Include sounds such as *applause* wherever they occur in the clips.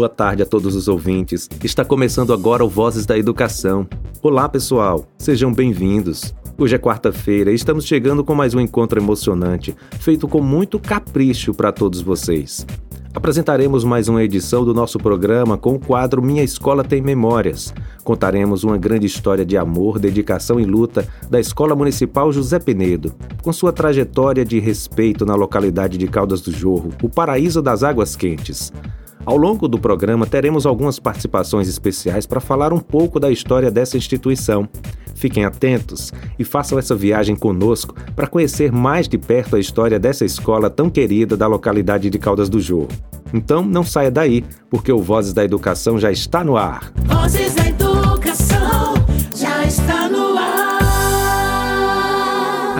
Boa tarde a todos os ouvintes. Está começando agora o Vozes da Educação. Olá, pessoal. Sejam bem-vindos. Hoje é quarta-feira e estamos chegando com mais um encontro emocionante, feito com muito capricho para todos vocês. Apresentaremos mais uma edição do nosso programa com o quadro Minha Escola Tem Memórias. Contaremos uma grande história de amor, dedicação e luta da Escola Municipal José Penedo, com sua trajetória de respeito na localidade de Caldas do Jorro, o paraíso das águas quentes. Ao longo do programa, teremos algumas participações especiais para falar um pouco da história dessa instituição. Fiquem atentos e façam essa viagem conosco para conhecer mais de perto a história dessa escola tão querida da localidade de Caldas do Jorro. Então, não saia daí, porque o Vozes da Educação já está no ar. Vozes da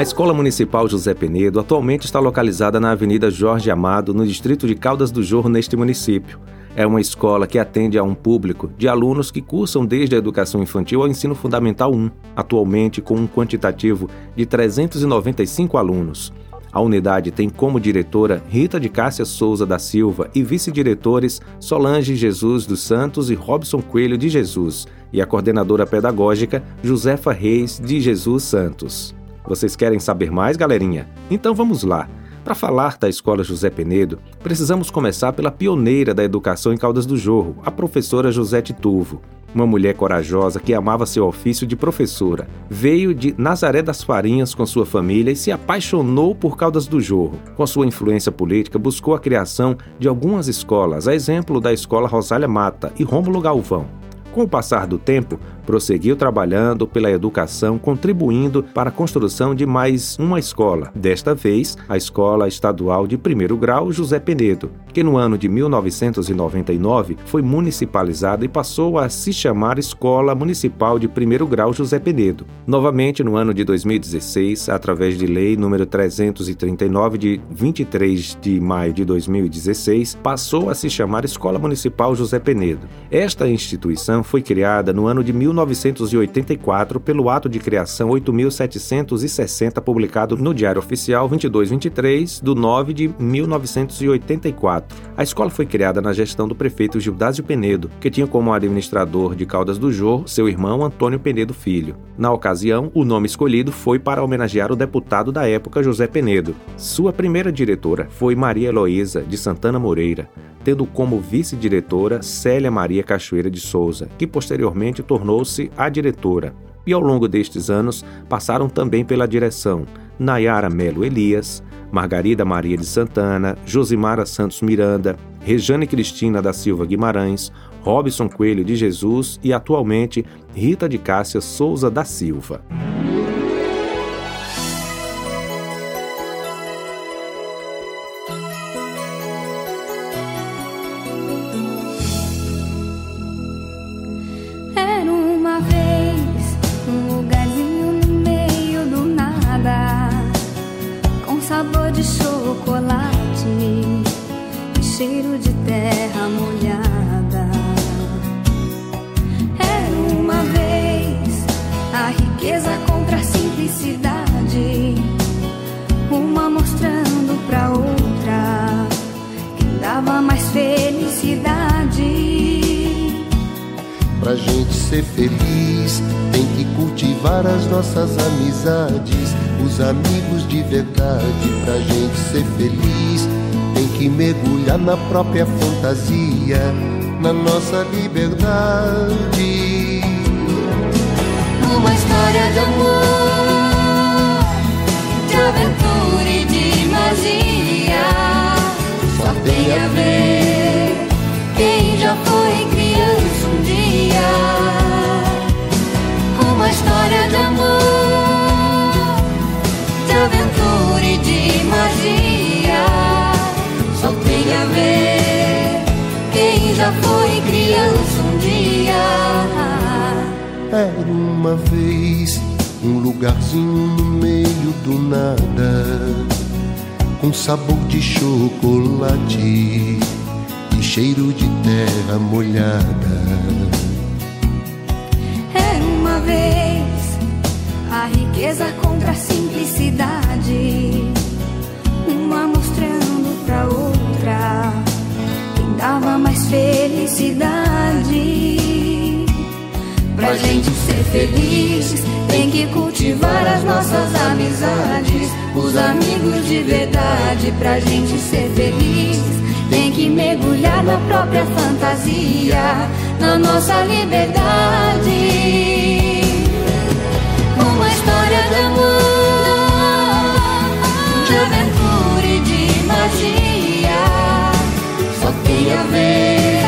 A Escola Municipal José Penedo atualmente está localizada na Avenida Jorge Amado, no distrito de Caldas do Jorro, neste município. É uma escola que atende a um público de alunos que cursam desde a educação infantil ao ensino fundamental 1, atualmente com um quantitativo de 395 alunos. A unidade tem como diretora Rita de Cássia Souza da Silva e vice-diretores Solange Jesus dos Santos e Robson Coelho de Jesus, e a coordenadora pedagógica Josefa Reis de Jesus Santos. Vocês querem saber mais, galerinha? Então vamos lá. Para falar da Escola José Penedo, precisamos começar pela pioneira da educação em Caldas do Jorro, a professora José Tituvo. Uma mulher corajosa que amava seu ofício de professora. Veio de Nazaré das Farinhas com sua família e se apaixonou por Caldas do Jorro. Com sua influência política, buscou a criação de algumas escolas, a exemplo da Escola Rosália Mata e Rômulo Galvão. Com o passar do tempo, prosseguiu trabalhando pela educação, contribuindo para a construção de mais uma escola, desta vez a Escola Estadual de Primeiro Grau José Penedo, que no ano de 1999 foi municipalizada e passou a se chamar Escola Municipal de Primeiro Grau José Penedo. Novamente, no ano de 2016, através de Lei número 339 de 23 de maio de 2016, passou a se chamar Escola Municipal José Penedo. Esta instituição foi criada no ano de 1984 pelo ato de criação 8760 publicado no Diário Oficial 2223 do 9 de 1984. A escola foi criada na gestão do prefeito Gildásio Penedo, que tinha como administrador de Caldas do Jorro seu irmão Antônio Penedo Filho. Na ocasião, o nome escolhido foi para homenagear o deputado da época José Penedo. Sua primeira diretora foi Maria Heloísa de Santana Moreira tendo como vice-diretora Célia Maria Cachoeira de Souza, que posteriormente tornou-se a diretora. E ao longo destes anos passaram também pela direção Nayara Melo Elias, Margarida Maria de Santana, Josimara Santos Miranda, Rejane Cristina da Silva Guimarães, Robson Coelho de Jesus e atualmente Rita de Cássia Souza da Silva. Aventura e de magia. Só tem a ver quem já foi criança um dia. Era uma vez um lugarzinho no meio do nada, com sabor de chocolate e cheiro de terra molhada. Riqueza contra a simplicidade, uma mostrando pra outra quem dava mais felicidade. Pra gente ser feliz, tem que cultivar as nossas amizades. Os amigos de verdade, pra gente ser feliz, tem que mergulhar na própria fantasia, na nossa liberdade. Magia. Só tem a ver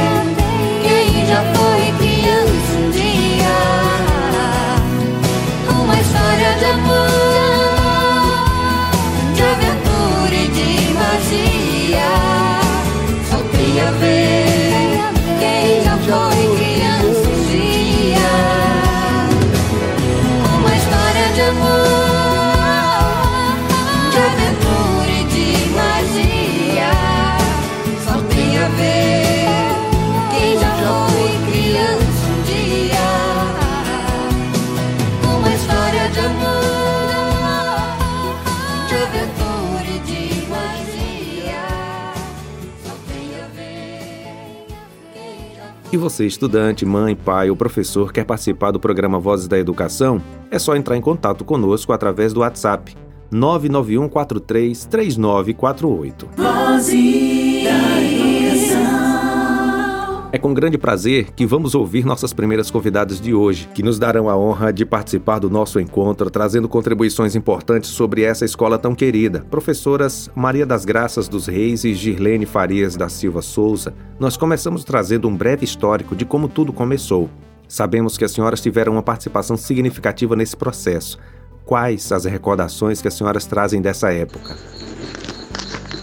você, estudante, mãe, pai ou professor, quer participar do programa Vozes da Educação? É só entrar em contato conosco através do WhatsApp 991 43 3948. Vozes É com grande prazer que vamos ouvir nossas primeiras convidadas de hoje, que nos darão a honra de participar do nosso encontro, trazendo contribuições importantes sobre essa escola tão querida. Professoras Maria das Graças dos Reis e Girlene Farias da Silva Souza, nós começamos trazendo um breve histórico de como tudo começou. Sabemos que as senhoras tiveram uma participação significativa nesse processo. Quais as recordações que as senhoras trazem dessa época?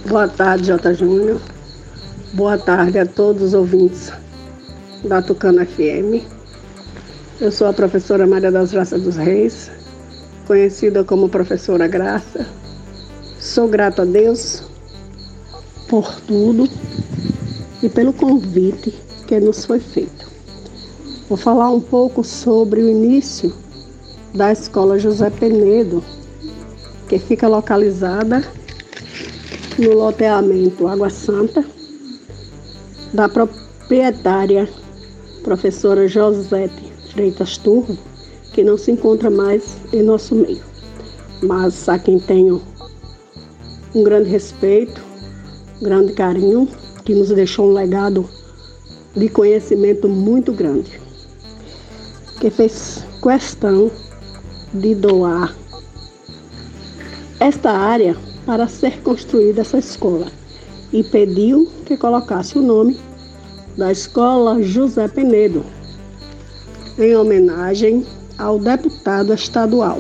Boa tarde, Jota Júnior. Boa tarde a todos os ouvintes da Tucana FM. Eu sou a professora Maria das Graças dos Reis, conhecida como professora Graça. Sou grata a Deus por tudo e pelo convite que nos foi feito. Vou falar um pouco sobre o início da Escola José Penedo, que fica localizada no loteamento Água Santa, da proprietária professora Josete Freitas Turro, que não se encontra mais em nosso meio. Mas a quem tenho um grande respeito, um grande carinho, que nos deixou um legado de conhecimento muito grande, que fez questão de doar esta área para ser construída essa escola e pediu que colocasse o nome da Escola José Penedo, em homenagem ao deputado estadual.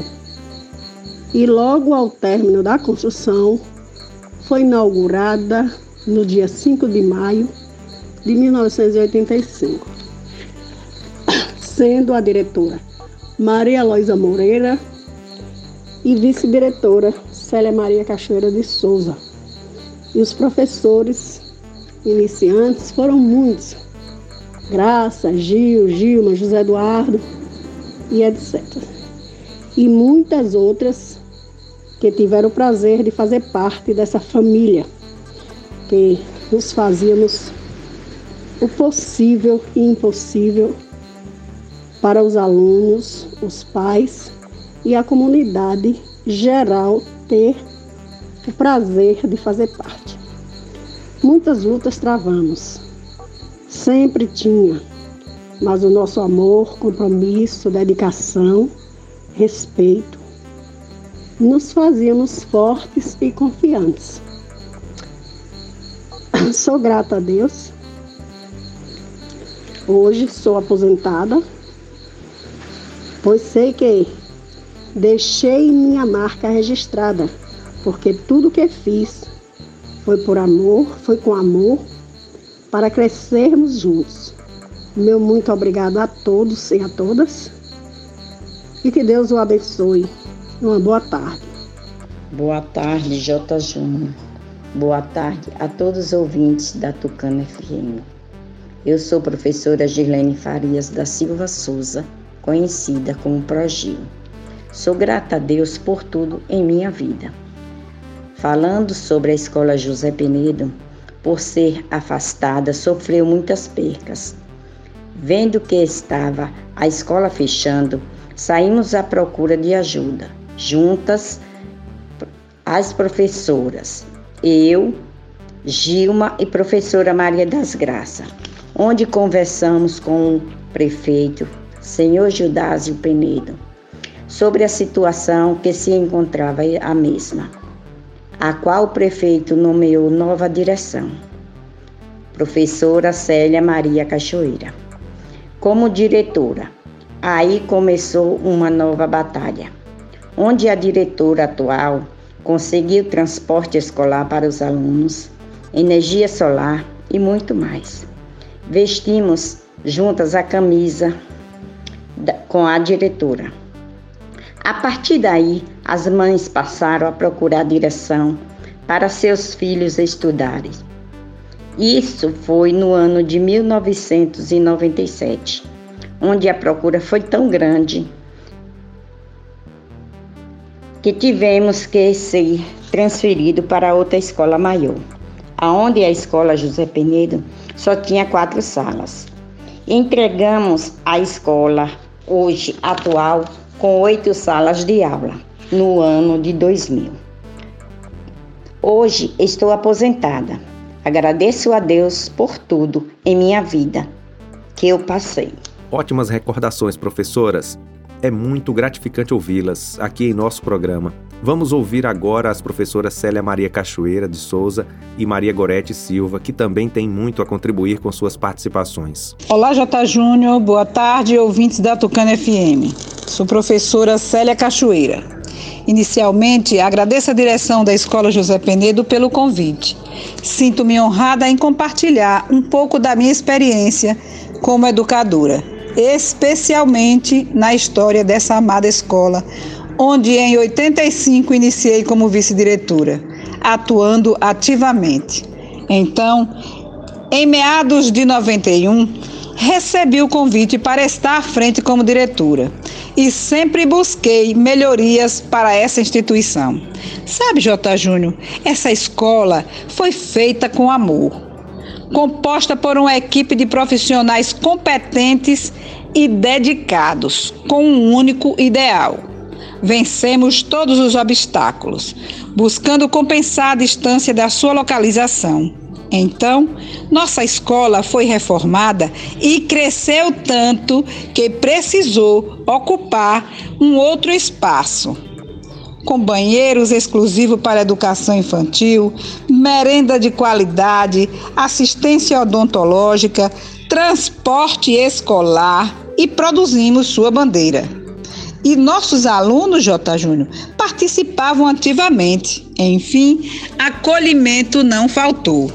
E logo ao término da construção, foi inaugurada no dia 5 de maio de 1985, sendo a diretora Maria Luísa Moreira e vice-diretora Célia Maria Cachoeira de Souza. E os professores iniciantes foram muitos. Graça, Gil, Gilma, José Eduardo e etc. E muitas outras que tiveram o prazer de fazer parte dessa família, que nos fazíamos o possível e impossível para os alunos, os pais e a comunidade geral ter o prazer de fazer parte. Muitas lutas travamos, sempre tinha, mas o nosso amor, compromisso, dedicação, respeito, nos fazíamos fortes e confiantes. *coughs* Sou grata a Deus. Hoje sou aposentada, pois sei que deixei minha marca registrada, porque tudo que fiz foi por amor, foi com amor, para crescermos juntos. Meu muito obrigado a todos e a todas. E que Deus o abençoe. Uma boa tarde. Boa tarde, J. Júnior. Boa tarde a todos os ouvintes da Tucana FM. Eu sou professora Girlene Farias da Silva Souza, conhecida como Progil. Sou grata a Deus por tudo em minha vida. Falando sobre a Escola José Penedo, por ser afastada, sofreu muitas percas. Vendo que estava a escola fechando, saímos à procura de ajuda. Juntas, as professoras, eu, Gilma e professora Maria das Graças, onde conversamos com o prefeito, senhor Judásio Penedo, sobre a situação que se encontrava a mesma, a qual o prefeito nomeou nova direção, professora Célia Maria Cachoeira, como diretora. Aí começou uma nova batalha, onde a diretora atual conseguiu transporte escolar para os alunos, energia solar e muito mais. Vestimos juntas a camisa com a diretora. A partir daí, as mães passaram a procurar direção para seus filhos estudarem. Isso foi no ano de 1997, onde a procura foi tão grande que tivemos que ser transferido para outra escola maior, aonde a escola José Penedo só tinha quatro salas. Entregamos a escola hoje atual com oito salas de aula no ano de 2000. Hoje estou aposentada. Agradeço a Deus por tudo em minha vida que eu passei. Ótimas recordações, professoras. É muito gratificante ouvi-las aqui em nosso programa. Vamos ouvir agora as professoras Célia Maria Cachoeira de Souza e Maria Gorete Silva, que também têm muito a contribuir com suas participações. Olá, J. Júnior. Boa tarde, ouvintes da Tucana FM. Sou professora Célia Cachoeira. Inicialmente, agradeço a direção da Escola José Penedo pelo convite. Sinto-me honrada em compartilhar um pouco da minha experiência como educadora especialmente na história dessa amada escola, onde em 85 iniciei como vice-diretora, atuando ativamente. Então, em meados de 91, recebi o convite para estar à frente como diretora e sempre busquei melhorias para essa instituição. Sabe, J. Júnior, essa escola foi feita com amor composta por uma equipe de profissionais competentes e dedicados, com um único ideal. Vencemos todos os obstáculos, buscando compensar a distância da sua localização. Então, nossa escola foi reformada e cresceu tanto que precisou ocupar um outro espaço com banheiros exclusivos para educação infantil, merenda de qualidade, assistência odontológica, transporte escolar e produzimos sua bandeira. E nossos alunos, J. Júnior, participavam ativamente. Enfim, acolhimento não faltou.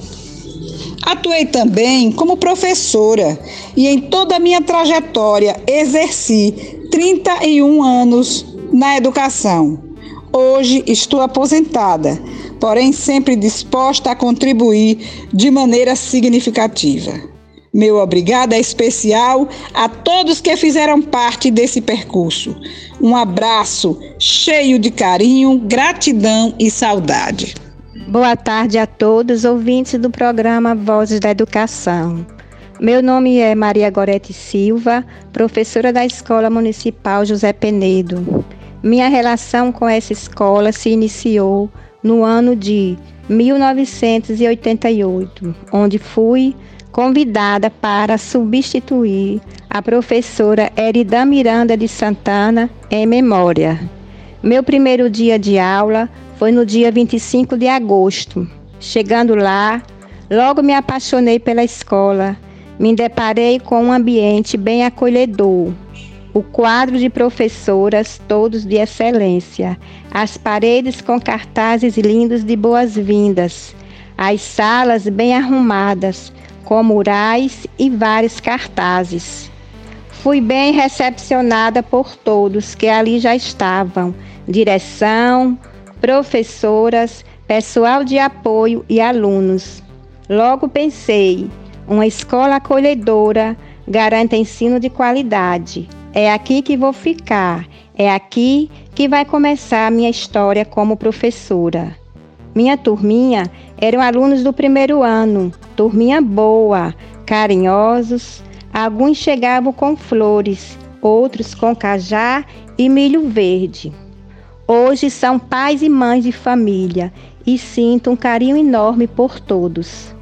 Atuei também como professora e em toda a minha trajetória exerci 31 anos na educação Hoje estou aposentada, porém sempre disposta a contribuir de maneira significativa. Meu obrigado é especial a todos que fizeram parte desse percurso. Um abraço cheio de carinho, gratidão e saudade. Boa tarde a todos, ouvintes do programa Vozes da Educação. Meu nome é Maria Gorete Silva, professora da Escola Municipal José Penedo. Minha relação com essa escola se iniciou no ano de 1988, onde fui convidada para substituir a professora Erida Miranda de Santana em memória. Meu primeiro dia de aula foi no dia 25 de agosto. Chegando lá, logo me apaixonei pela escola. Me deparei com um ambiente bem acolhedor, o quadro de professoras, todos de excelência, as paredes com cartazes lindos de boas-vindas, as salas bem arrumadas, com murais e vários cartazes. Fui bem recepcionada por todos que ali já estavam: direção, professoras, pessoal de apoio e alunos. Logo pensei: uma escola acolhedora garante ensino de qualidade é aqui que vou ficar. É aqui que vai começar a minha história como professora. Minha turminha eram alunos do primeiro ano, turminha boa, carinhosos. Alguns chegavam com flores, outros com cajá e milho verde. Hoje são pais e mães de família e sinto um carinho enorme por todos.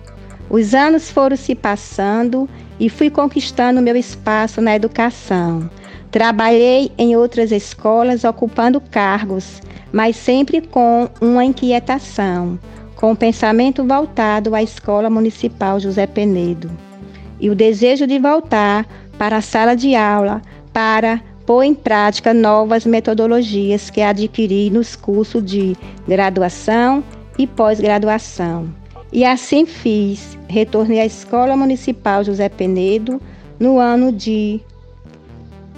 Os anos foram se passando e fui conquistando meu espaço na educação. Trabalhei em outras escolas ocupando cargos, mas sempre com uma inquietação, com o pensamento voltado à Escola Municipal José Penedo e o desejo de voltar para a sala de aula para pôr em prática novas metodologias que adquiri nos cursos de graduação e pós-graduação. E assim fiz. Retornei à Escola Municipal José Penedo no ano de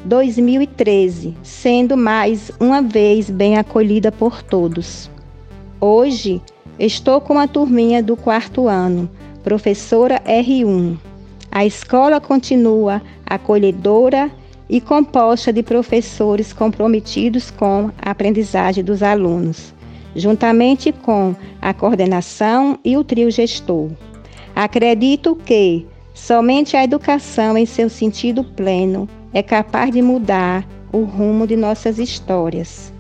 2013, sendo mais uma vez bem acolhida por todos. Hoje estou com a turminha do quarto ano, professora R1. A escola continua acolhedora e composta de professores comprometidos com a aprendizagem dos alunos, juntamente com a coordenação e o trio gestor. Acredito que somente a educação em seu sentido pleno é capaz de mudar o rumo de nossas histórias.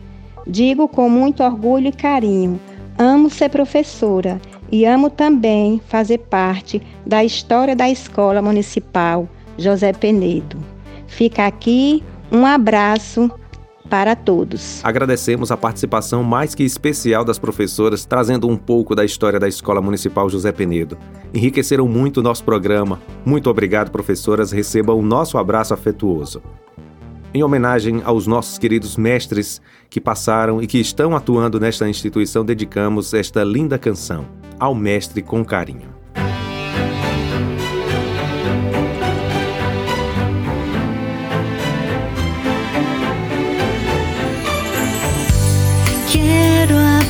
Digo com muito orgulho e carinho: amo ser professora e amo também fazer parte da história da Escola Municipal José Penedo. Fica aqui um abraço para todos. Agradecemos a participação mais que especial das professoras, trazendo um pouco da história da Escola Municipal José Penedo. Enriqueceram muito o nosso programa. Muito obrigado, professoras. Recebam o nosso abraço afetuoso. Em homenagem aos nossos queridos mestres que passaram e que estão atuando nesta instituição, dedicamos esta linda canção ao mestre com carinho.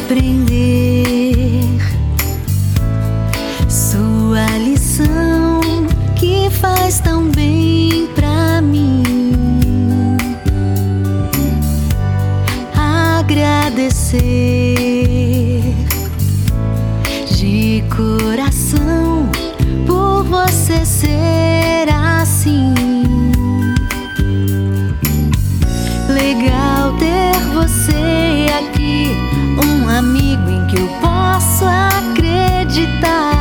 Aprender sua lição que faz tão bem pra mim. Agradecer amigo em que eu posso acreditar.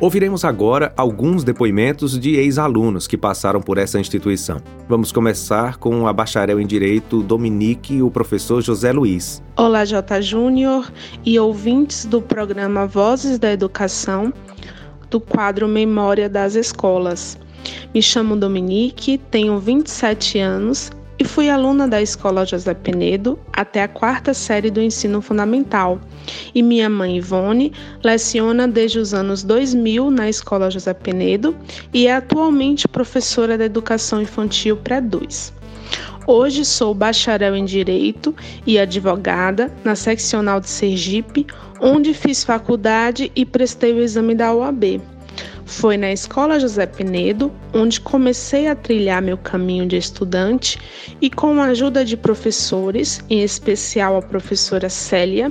Ouviremos agora alguns depoimentos de ex-alunos que passaram por essa instituição. Vamos começar com a bacharel em Direito Dominique e o professor José Luiz. Olá, J. Júnior e ouvintes do programa Vozes da Educação. do quadro Memória das Escolas. Me chamo Dominique, tenho 27 anos e fui aluna da Escola José Penedo até a quarta série do ensino fundamental. E minha mãe Ivone leciona desde os anos 2000 na Escola José Penedo e é atualmente professora da Educação Infantil Pré-2. Hoje sou bacharel em Direito e advogada na seccional de Sergipe, onde fiz faculdade e prestei o exame da OAB. Foi na Escola José Penedo onde comecei a trilhar meu caminho de estudante e, com a ajuda de professores, em especial a professora Célia,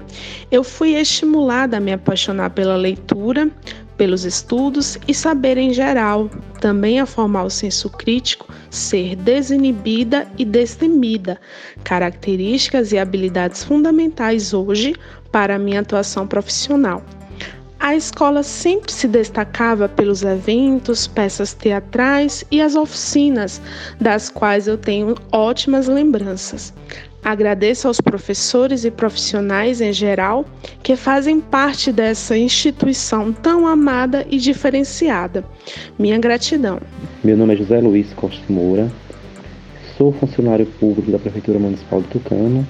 eu fui estimulada a me apaixonar pela leitura, pelos estudos e saber em geral, também a formar o senso crítico, ser desinibida e destemida, características e habilidades fundamentais hoje para a minha atuação profissional. A escola sempre se destacava pelos eventos, peças teatrais e as oficinas, das quais eu tenho ótimas lembranças. Agradeço aos professores e profissionais em geral que fazem parte dessa instituição tão amada e diferenciada. Minha gratidão. Meu nome é José Luiz Costa Moura, sou funcionário público da Prefeitura Municipal de Tucano,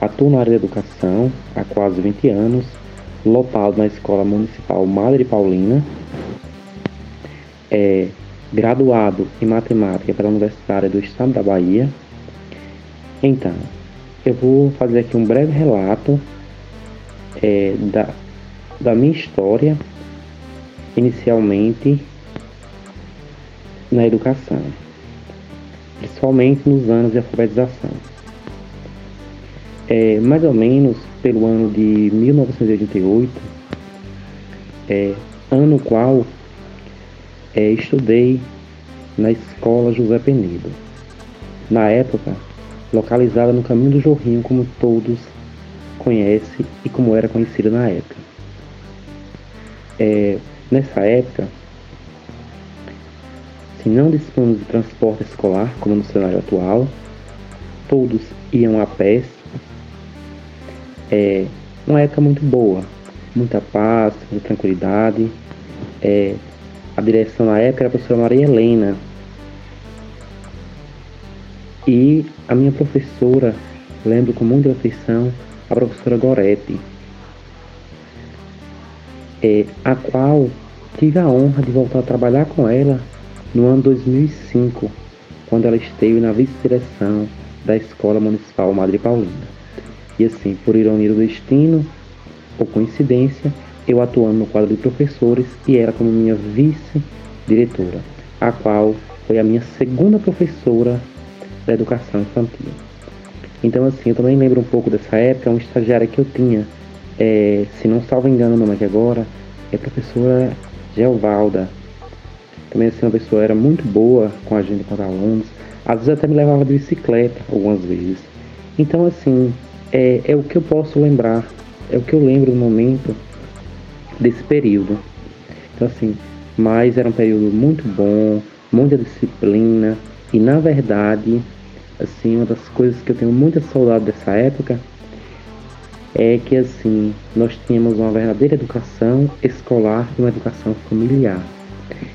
atuo na área da educação há quase 20 anos lotado na Escola Municipal Madre Paulina, é graduado em Matemática pela Universidade do Estado da Bahia. Então, eu vou fazer aqui um breve relato é, da, da minha história, inicialmente na educação, principalmente nos anos de alfabetização. É, mais ou menos pelo ano de 1988, é, ano qual é, estudei na escola José Penedo. Na época, localizada no caminho do Jorrinho, como todos conhecem e como era conhecida na época. É, nessa época, se não dispunhamos de transporte escolar, como no cenário atual, todos iam a pé é uma época muito boa, muita paz, muita tranquilidade. É, a direção na época era a professora Maria Helena. E a minha professora, lembro com muita afeição, a professora Goretti, é, a qual tive a honra de voltar a trabalhar com ela no ano 2005, quando ela esteve na vice-direção da Escola Municipal Madre Paulina. E assim, por ironia do destino, ou coincidência, eu atuando no quadro de professores e era como minha vice-diretora, a qual foi a minha segunda professora da educação infantil. Então, assim, eu também lembro um pouco dessa época, uma estagiária que eu tinha, é, se não salvo engano o nome aqui agora, é a professora Geovalda. Também, assim, uma pessoa era muito boa com a gente, com os alunos, às vezes até me levava de bicicleta, algumas vezes. Então, assim, é, é o que eu posso lembrar, é o que eu lembro no momento desse período. Então, assim, mas era um período muito bom, muita disciplina, e na verdade, assim, uma das coisas que eu tenho muita saudade dessa época é que, assim, nós tínhamos uma verdadeira educação escolar e uma educação familiar.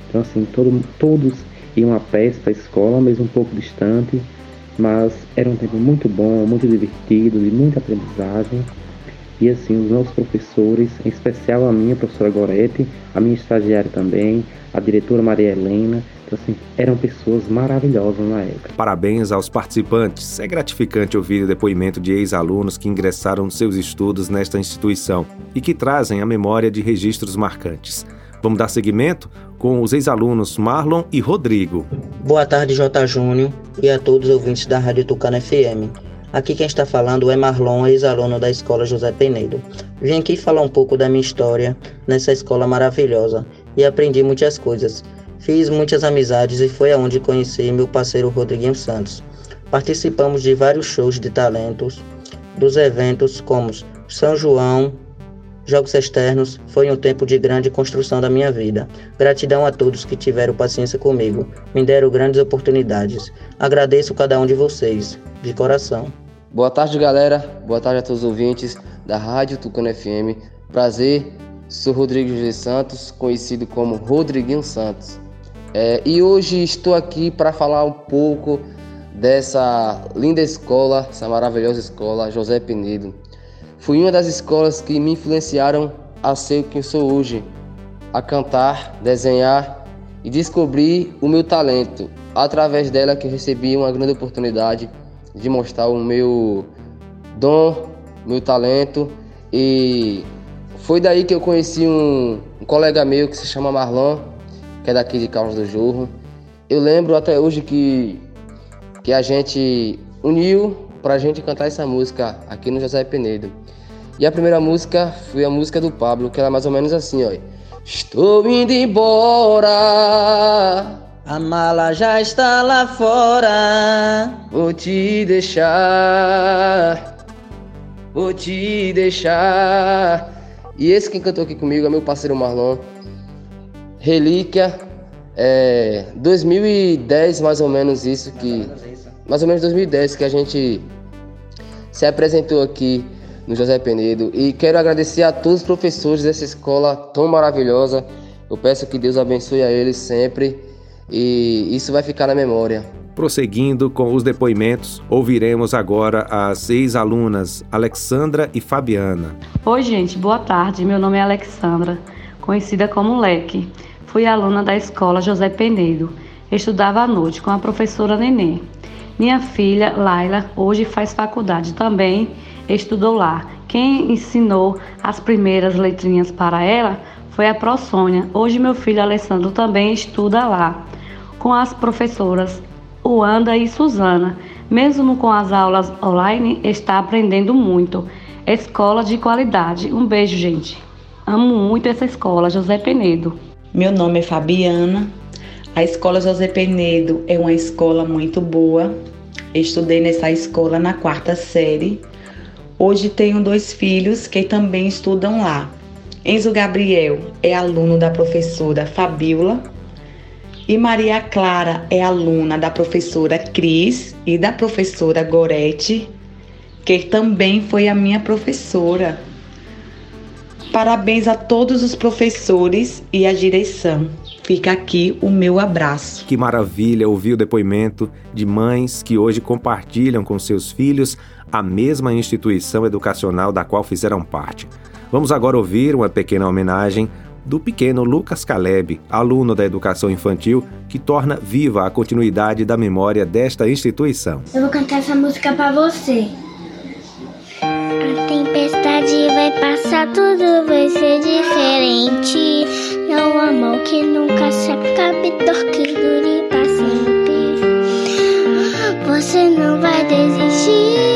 Então, assim, todo, todos iam a pé para a escola, mesmo um pouco distante, mas era um tempo muito bom, muito divertido, de muita aprendizagem. E assim, os nossos professores, em especial a minha professora Gorete, a minha estagiária também, a diretora Maria Helena, então, assim, eram pessoas maravilhosas na época. Parabéns aos participantes. É gratificante ouvir o depoimento de ex-alunos que ingressaram nos seus estudos nesta instituição e que trazem a memória de registros marcantes. Vamos dar seguimento com os ex-alunos Marlon e Rodrigo. Boa tarde, J. Júnior, e a todos os ouvintes da Rádio Tucano FM. Aqui quem está falando é Marlon, ex-aluno da Escola José Penedo. Vim aqui falar um pouco da minha história nessa escola maravilhosa e aprendi muitas coisas. Fiz muitas amizades e foi aonde conheci meu parceiro Rodriguinho Santos. Participamos de vários shows de talentos, dos eventos como São João, Jogos externos foi um tempo de grande construção da minha vida. Gratidão a todos que tiveram paciência comigo, me deram grandes oportunidades. Agradeço cada um de vocês, de coração. Boa tarde, galera. Boa tarde a todos os ouvintes da Rádio Tucano FM. Prazer Sou Rodrigo José Santos, conhecido como Rodriguinho Santos. É, e hoje estou aqui para falar um pouco dessa linda escola, essa maravilhosa escola, José Penedo. Foi uma das escolas que me influenciaram a ser quem sou hoje, a cantar, desenhar e descobrir o meu talento. Através dela que recebi uma grande oportunidade de mostrar o meu dom, meu talento e foi daí que eu conheci um, um colega meu que se chama Marlon, que é daqui de Carlos do Jorro. Eu lembro até hoje que, que a gente uniu para a gente cantar essa música aqui no José Penedo. E a primeira música foi a música do Pablo, que era mais ou menos assim, ó. Estou indo embora. A mala já está lá fora. Vou te deixar. Vou te deixar. E esse que cantou aqui comigo é meu parceiro Marlon. Relíquia. É, 2010 mais ou menos isso que. Mais ou menos 2010 que a gente se apresentou aqui no José Penedo. E quero agradecer a todos os professores dessa escola tão maravilhosa. Eu peço que Deus abençoe a eles sempre e isso vai ficar na memória. Prosseguindo com os depoimentos, ouviremos agora as ex-alunas Alexandra e Fabiana. Oi, gente, boa tarde. Meu nome é Alexandra, conhecida como Leque. Fui aluna da escola José Penedo. Estudava à noite com a professora Nenê. Minha filha, Laila, hoje faz faculdade também estudou lá. Quem ensinou as primeiras letrinhas para ela foi a ProSônia. Hoje meu filho Alessandro também estuda lá, com as professoras Wanda e Suzana. Mesmo com as aulas online, está aprendendo muito. Escola de qualidade. Um beijo, gente. Amo muito essa escola, José Penedo. Meu nome é Fabiana. A escola José Penedo é uma escola muito boa. Estudei nessa escola na quarta série. Hoje tenho dois filhos que também estudam lá. Enzo Gabriel é aluno da professora Fabiola e Maria Clara é aluna da professora Cris e da professora Gorete, que também foi a minha professora. Parabéns a todos os professores e a direção. Fica aqui o meu abraço. Que maravilha ouvir o depoimento de mães que hoje compartilham com seus filhos a mesma instituição educacional da qual fizeram parte. Vamos agora ouvir uma pequena homenagem do pequeno Lucas Caleb, aluno da educação infantil, que torna viva a continuidade da memória desta instituição. Eu vou cantar essa música para você. A tempestade vai passar, tudo vai ser diferente. Há mal que nunca se acabe, dor que dure para sempre. Você não vai desistir,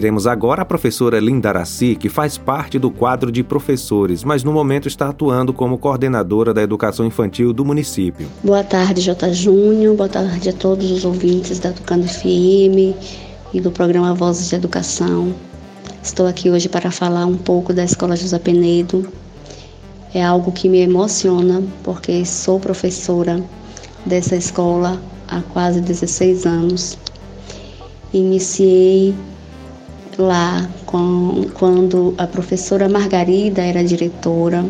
Ouviremos agora a professora Linda Araci, que faz parte do quadro de professores, mas no momento está atuando como coordenadora da educação infantil do município. Boa tarde, J. Júnior. Boa tarde a todos os ouvintes da Tucano FM e do programa Vozes de Educação. Estou aqui hoje para falar um pouco da Escola José Penedo. É algo que me emociona, porque sou professora dessa escola há quase 16 anos. Iniciei lá com, quando a professora Margarida era diretora,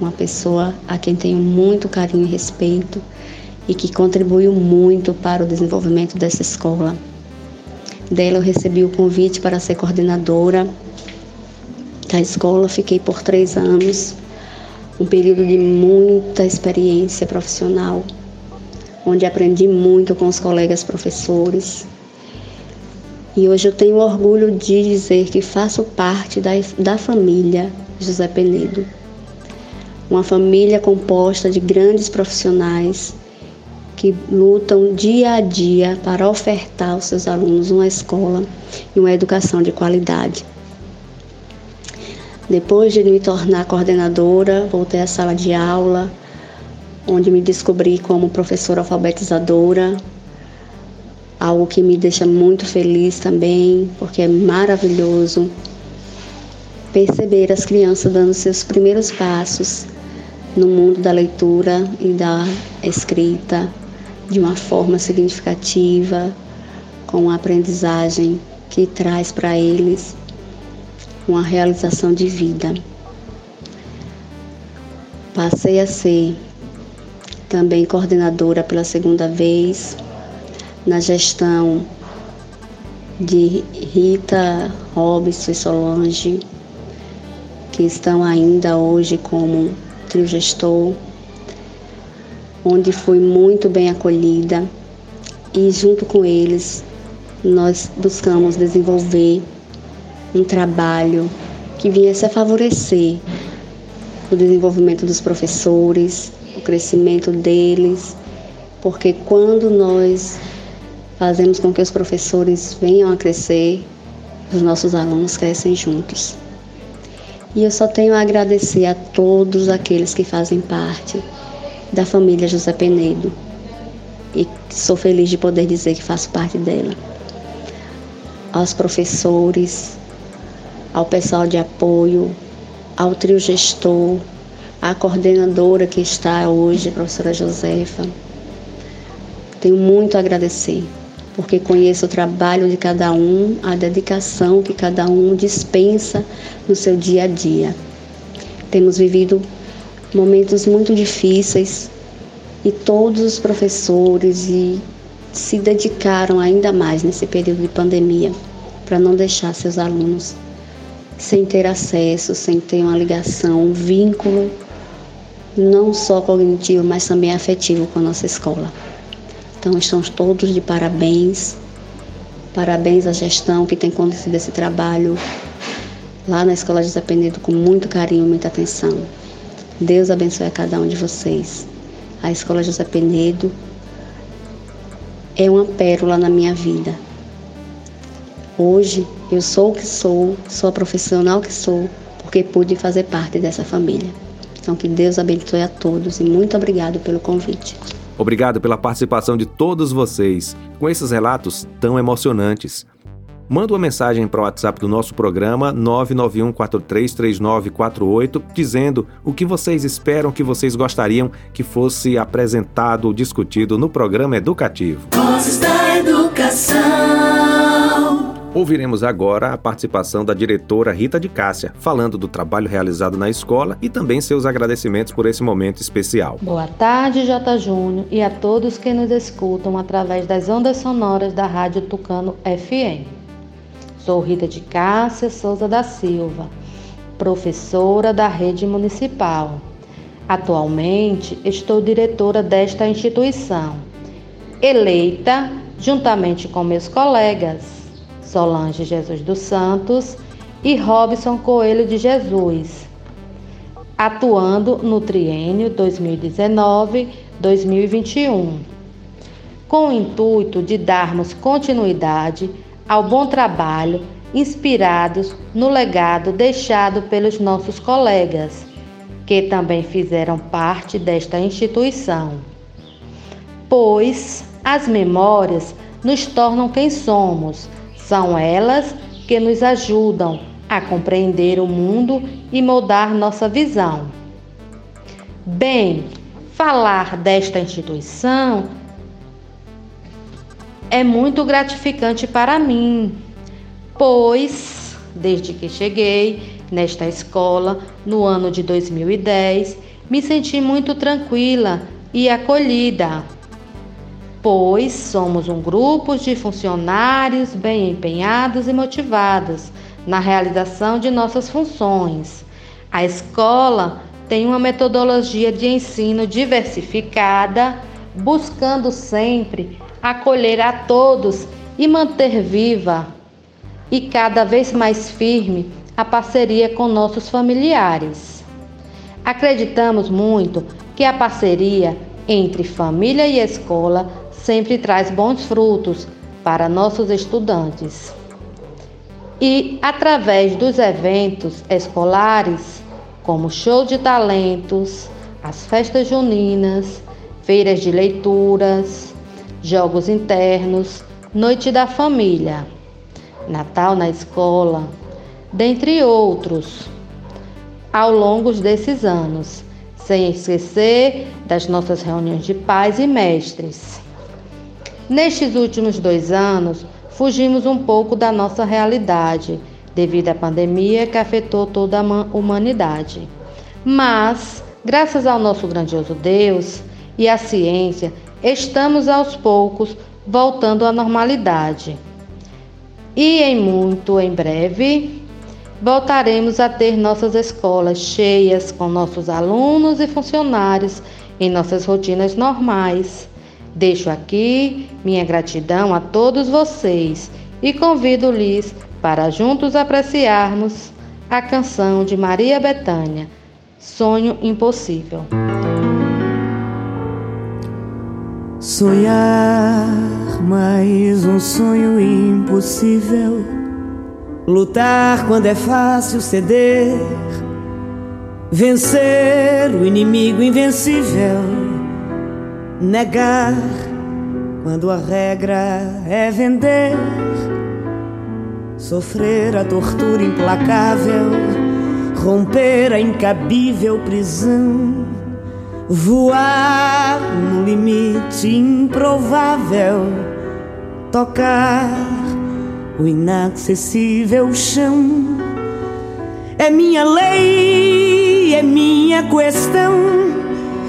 uma pessoa a quem tenho muito carinho e respeito. e que contribuiu muito para o desenvolvimento dessa escola. Dela eu recebi o convite para ser coordenadora da escola, fiquei por três anos, um período de muita experiência profissional, onde aprendi muito com os colegas professores. E hoje eu tenho orgulho de dizer que faço parte da, da família José Penedo. Uma família composta de grandes profissionais que lutam dia a dia para ofertar aos seus alunos uma escola e uma educação de qualidade. Depois de me tornar coordenadora, voltei à sala de aula, onde me descobri como professora alfabetizadora, algo que me deixa muito feliz também, porque é maravilhoso perceber as crianças dando seus primeiros passos no mundo da leitura e da escrita de uma forma significativa, com uma aprendizagem que traz para eles uma realização de vida. Passei a ser também coordenadora pela segunda vez na gestão de Rita, Robson e Solange, que estão ainda hoje como trio gestor, onde fui muito bem acolhida. E junto com eles nós buscamos desenvolver um trabalho que viesse a favorecer o desenvolvimento dos professores, o crescimento deles, porque quando nós fazemos com que os professores venham a crescer, os nossos alunos crescem juntos. E eu só tenho a agradecer a todos aqueles que fazem parte da família José Penedo. E sou feliz de poder dizer que faço parte dela. Aos professores, ao pessoal de apoio, ao trio gestor, à coordenadora que está hoje, a professora Josefa. Tenho muito a agradecer, porque conheço o trabalho de cada um, a dedicação que cada um dispensa no seu dia a dia. Temos vivido momentos muito difíceis e todos os professores e se dedicaram ainda mais nesse período de pandemia para não deixar seus alunos sem ter acesso, sem ter uma ligação, um vínculo não só cognitivo, mas também afetivo com a nossa escola. Então estamos todos de parabéns. Parabéns à gestão que tem conduzido esse trabalho lá na Escola José Penedo com muito carinho e muita atenção. Deus abençoe a cada um de vocês. A Escola José Penedo é uma pérola na minha vida. Hoje eu sou o que sou, sou a profissional que sou, porque pude fazer parte dessa família. Então que Deus abençoe a todos e muito obrigado pelo convite. Obrigado pela participação de todos vocês com esses relatos tão emocionantes. Manda uma mensagem para o WhatsApp do nosso programa 991433948 dizendo o que vocês esperam que vocês gostariam que fosse apresentado ou discutido no programa educativo. Vozes da Educação. Ouviremos agora a participação da diretora Rita de Cássia, falando do trabalho realizado na escola e também seus agradecimentos por esse momento especial. Boa tarde, J. Júnior, e a todos que nos escutam através das ondas sonoras da Rádio Tucano FM. Sou Rita de Cássia Souza da Silva, professora da rede municipal. Atualmente estou diretora desta instituição, eleita juntamente com meus colegas Solange Jesus dos Santos e Robson Coelho de Jesus, atuando no triênio 2019-2021, com o intuito de darmos continuidade ao bom trabalho, inspirados no legado deixado pelos nossos colegas, que também fizeram parte desta instituição. Pois as memórias nos tornam quem somos, são elas que nos ajudam a compreender o mundo e moldar nossa visão. Bem, falar desta instituição é muito gratificante para mim, pois desde que cheguei nesta escola no ano de 2010, me senti muito tranquila e acolhida, pois somos um grupo de funcionários bem empenhados e motivados na realização de nossas funções. A escola tem uma metodologia de ensino diversificada, buscando sempre acolher a todos e manter viva e cada vez mais firme a parceria com nossos familiares. Acreditamos muito que a parceria entre família e escola sempre traz bons frutos para nossos estudantes. E através dos eventos escolares, como show de talentos, as festas juninas, feiras de leituras, jogos internos, noite da família, Natal na escola, dentre outros, ao longo desses anos, sem esquecer das nossas reuniões de pais e mestres. Nestes últimos dois anos, fugimos um pouco da nossa realidade, devido à pandemia que afetou toda a humanidade. Mas, graças ao nosso grandioso Deus e à ciência, estamos aos poucos voltando à normalidade. E em muito em breve voltaremos a ter nossas escolas cheias com nossos alunos e funcionários em nossas rotinas normais. Deixo aqui minha gratidão a todos vocês e convido-lhes para juntos apreciarmos a canção de Maria Bethânia, Sonho Impossível. Sonhar mais um sonho impossível. Lutar quando é fácil ceder. Vencer o inimigo invencível. Negar quando a regra é vender. Sofrer a tortura implacável. Romper a incabível prisão voar no limite improvável, tocar o inacessível chão. É minha lei, é minha questão.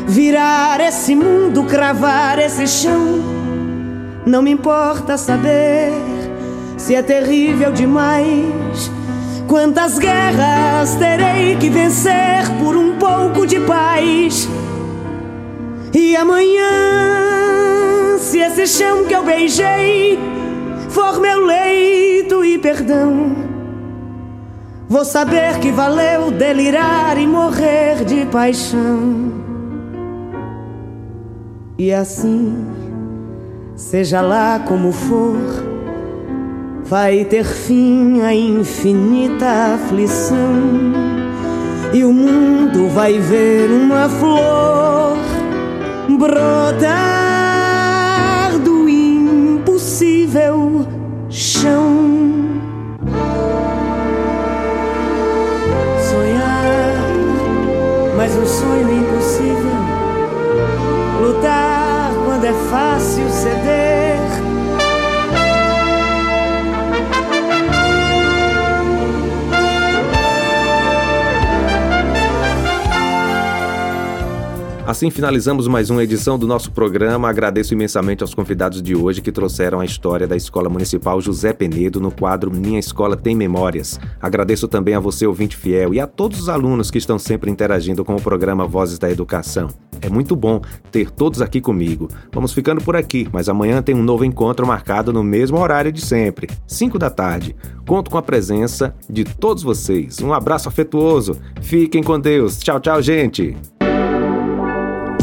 Virar esse mundo, cravar esse chão. Não me importa saber se é terrível demais. Quantas guerras terei que vencer por um pouco de paz? E amanhã, se esse chão que eu beijei for meu leito e perdão, vou saber que valeu delirar e morrer de paixão. E assim, seja lá como for, vai ter fim a infinita aflição. E o mundo vai ver uma flor brotar do impossível chão. Sonhar, mas um sonho impossível. É fácil ceder. Assim finalizamos mais uma edição do nosso programa. Agradeço imensamente aos convidados de hoje que trouxeram a história da Escola Municipal José Penedo no quadro Minha Escola Tem Memórias. Agradeço também a você, ouvinte fiel, e a todos os alunos que estão sempre interagindo com o programa Vozes da Educação. É muito bom ter todos aqui comigo. Vamos ficando por aqui, mas amanhã tem um novo encontro marcado no mesmo horário de sempre, 5 da tarde. Conto com a presença de todos vocês. Um abraço afetuoso. Fiquem com Deus. Tchau, tchau, gente.